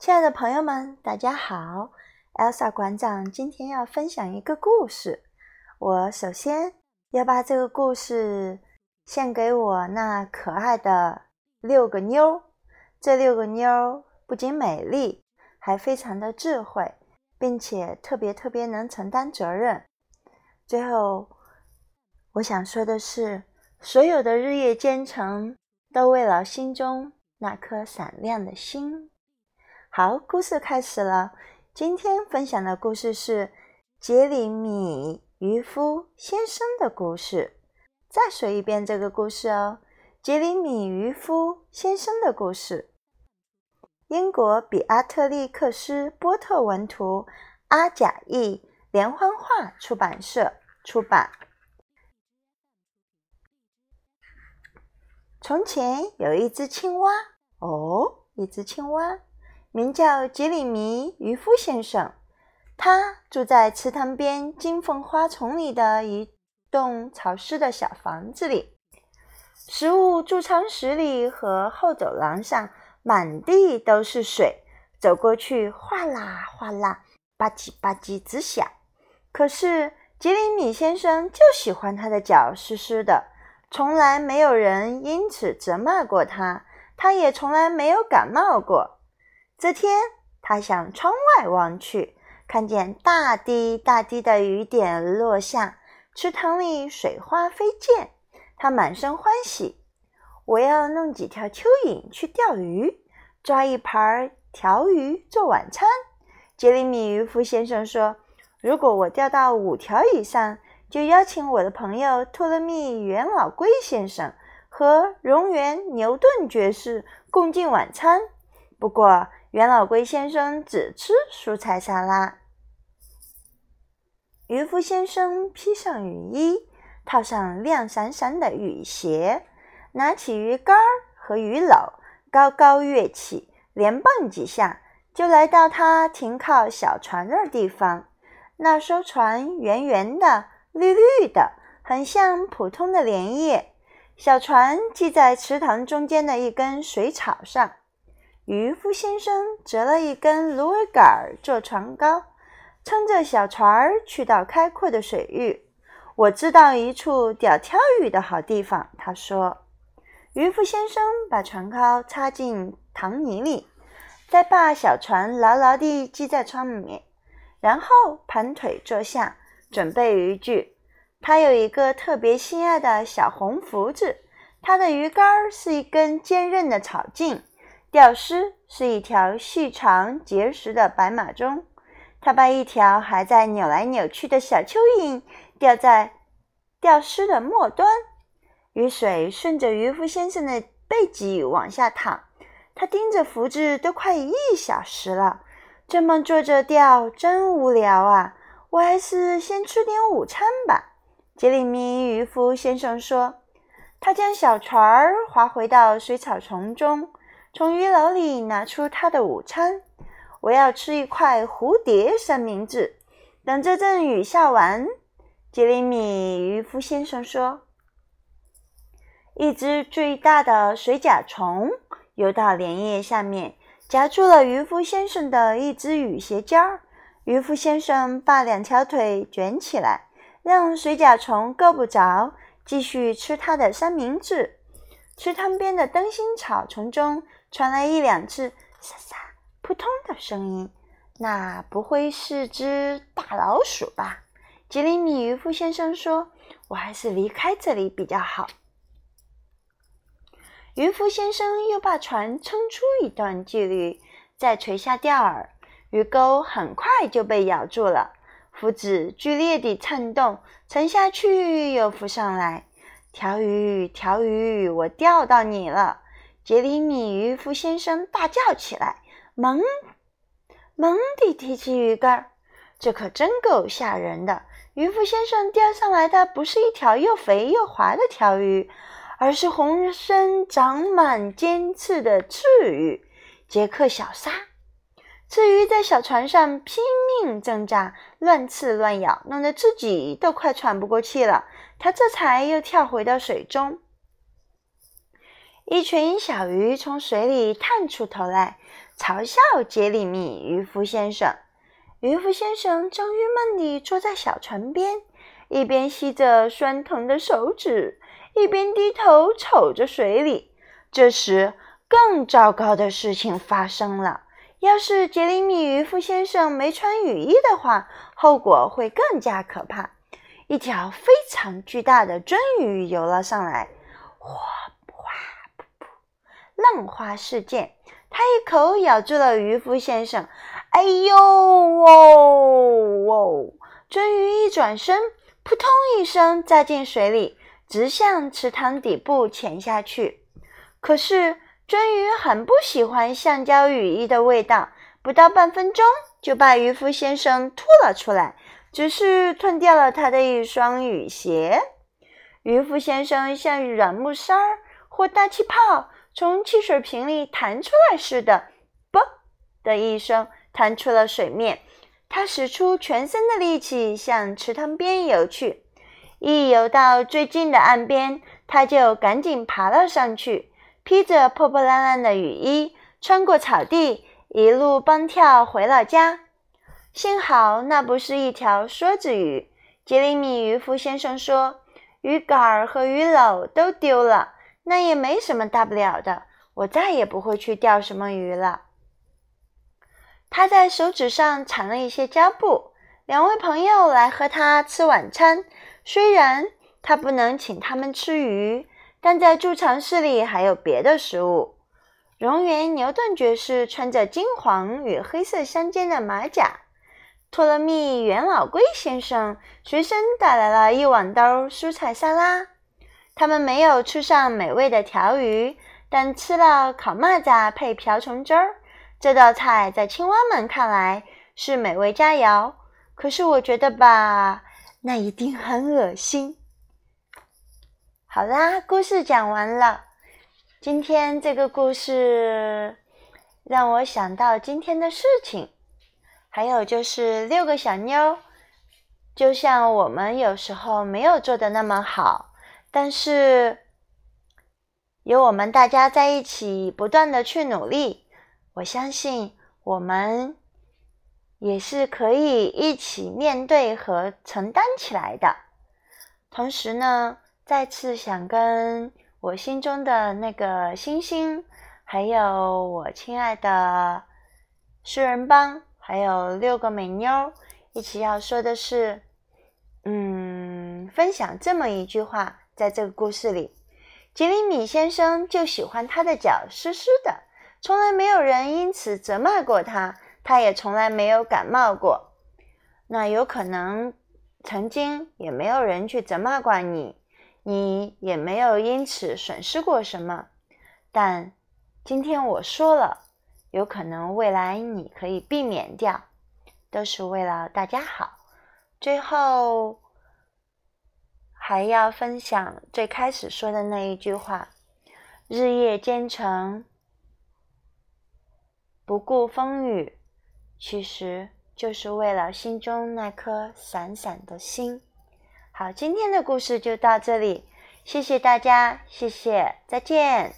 亲爱的朋友们，大家好！Elsa 馆长今天要分享一个故事。我首先要把这个故事献给我那可爱的六个妞。这六个妞不仅美丽，还非常的智慧，并且特别特别能承担责任。最后，我想说的是，所有的日夜兼程，都为了心中那颗闪亮的心。好，故事开始了。今天分享的故事是杰里米渔夫先生的故事。再说一遍这个故事哦，杰里米渔夫先生的故事。英国比阿特利克斯波特文图，阿贾译，连环画出版社出版。从前有一只青蛙，哦，一只青蛙。名叫杰里米渔夫先生，他住在池塘边金凤花丛里的一栋潮湿的小房子里。食物贮藏室里和后走廊上满地都是水，走过去哗啦哗啦，吧唧吧唧直响。可是杰里米先生就喜欢他的脚湿湿的，从来没有人因此责骂过他，他也从来没有感冒过。这天，他向窗外望去，看见大滴大滴的雨点落下，池塘里水花飞溅。他满身欢喜。我要弄几条蚯蚓去钓鱼，抓一盘条鱼做晚餐。杰里米渔夫先生说：“如果我钓到五条以上，就邀请我的朋友托勒密元老龟先生和荣源牛顿爵士共进晚餐。”不过，元老龟先生只吃蔬菜沙拉。渔夫先生披上雨衣，套上亮闪闪的雨鞋，拿起鱼竿和鱼篓，高高跃起，连蹦几下，就来到他停靠小船的地方。那艘船圆圆的、绿绿的，很像普通的莲叶。小船系在池塘中间的一根水草上。渔夫先生折了一根芦苇杆做船篙，撑着小船儿去到开阔的水域。我知道一处钓挑鱼的好地方，他说。渔夫先生把船篙插进塘泥里，再把小船牢牢地系在窗面，然后盘腿坐下，准备渔具。他有一个特别心爱的小红福子，他的鱼竿是一根坚韧的草茎。钓丝是一条细长结实的白马鬃，他把一条还在扭来扭去的小蚯蚓吊在钓丝的末端。雨水顺着渔夫先生的背脊往下淌，他盯着福子都快一小时了。这么坐着钓真无聊啊！我还是先吃点午餐吧。杰里米渔夫先生说。他将小船儿划回到水草丛中。从鱼篓里拿出他的午餐。我要吃一块蝴蝶三明治。等这阵雨下完，杰里米渔夫先生说：“一只最大的水甲虫游到莲叶下面，夹住了渔夫先生的一只雨鞋尖儿。渔夫先生把两条腿卷起来，让水甲虫够不着，继续吃他的三明治。池塘边的灯芯草丛中。”传来一两次“沙沙”“扑通”的声音，那不会是只大老鼠吧？杰里米渔夫先生说：“我还是离开这里比较好。”渔夫先生又把船撑出一段距离，再垂下钓饵，鱼钩很快就被咬住了。浮子剧烈地颤动，沉下去又浮上来。条鱼，条鱼，我钓到你了！杰里米渔夫先生大叫起来，猛猛地提起鱼竿，这可真够吓人的。渔夫先生钓上来的不是一条又肥又滑的条鱼，而是浑身长满尖刺的刺鱼——杰克小鲨。刺鱼在小船上拼命挣扎，乱刺乱咬，弄得自己都快喘不过气了。他这才又跳回到水中。一群小鱼从水里探出头来，嘲笑杰里米渔夫先生。渔夫先生正郁闷地坐在小船边，一边吸着酸疼的手指，一边低头瞅着水里。这时，更糟糕的事情发生了。要是杰里米渔夫先生没穿雨衣的话，后果会更加可怕。一条非常巨大的鳟鱼游了上来，哗哗噗噗，浪花四溅。它一口咬住了渔夫先生。哎呦哦哦！鳟鱼一转身，扑通一声扎进水里，直向池塘底部潜下去。可是。鳟鱼很不喜欢橡胶雨衣的味道，不到半分钟就把渔夫先生吐了出来，只是吞掉了他的一双雨鞋。渔夫先生像软木塞儿或大气泡从汽水瓶里弹出来似的，啵的一声弹出了水面。他使出全身的力气向池塘边游去，一游到最近的岸边，他就赶紧爬了上去。披着破破烂烂的雨衣，穿过草地，一路蹦跳回了家。幸好那不是一条梭子鱼。杰里米渔夫先生说：“鱼竿和鱼篓都丢了，那也没什么大不了的。我再也不会去钓什么鱼了。”他在手指上缠了一些胶布。两位朋友来和他吃晚餐，虽然他不能请他们吃鱼。但在贮藏室里还有别的食物。蝾螈牛顿爵士穿着金黄与黑色相间的马甲。托勒密元老龟先生随身带来了一碗兜蔬菜沙拉。他们没有吃上美味的条鱼，但吃了烤蚂蚱配瓢虫汁儿。这道菜在青蛙们看来是美味佳肴，可是我觉得吧，那一定很恶心。好啦，故事讲完了。今天这个故事让我想到今天的事情，还有就是六个小妞，就像我们有时候没有做的那么好，但是有我们大家在一起不断的去努力，我相信我们也是可以一起面对和承担起来的。同时呢。再次想跟我心中的那个星星，还有我亲爱的诗人帮，还有六个美妞一起要说的是，嗯，分享这么一句话，在这个故事里，杰里米先生就喜欢他的脚湿湿的，从来没有人因此责骂过他，他也从来没有感冒过。那有可能曾经也没有人去责骂过你。你也没有因此损失过什么，但今天我说了，有可能未来你可以避免掉，都是为了大家好。最后还要分享最开始说的那一句话：日夜兼程，不顾风雨，其实就是为了心中那颗闪闪的心。好，今天的故事就到这里，谢谢大家，谢谢，再见。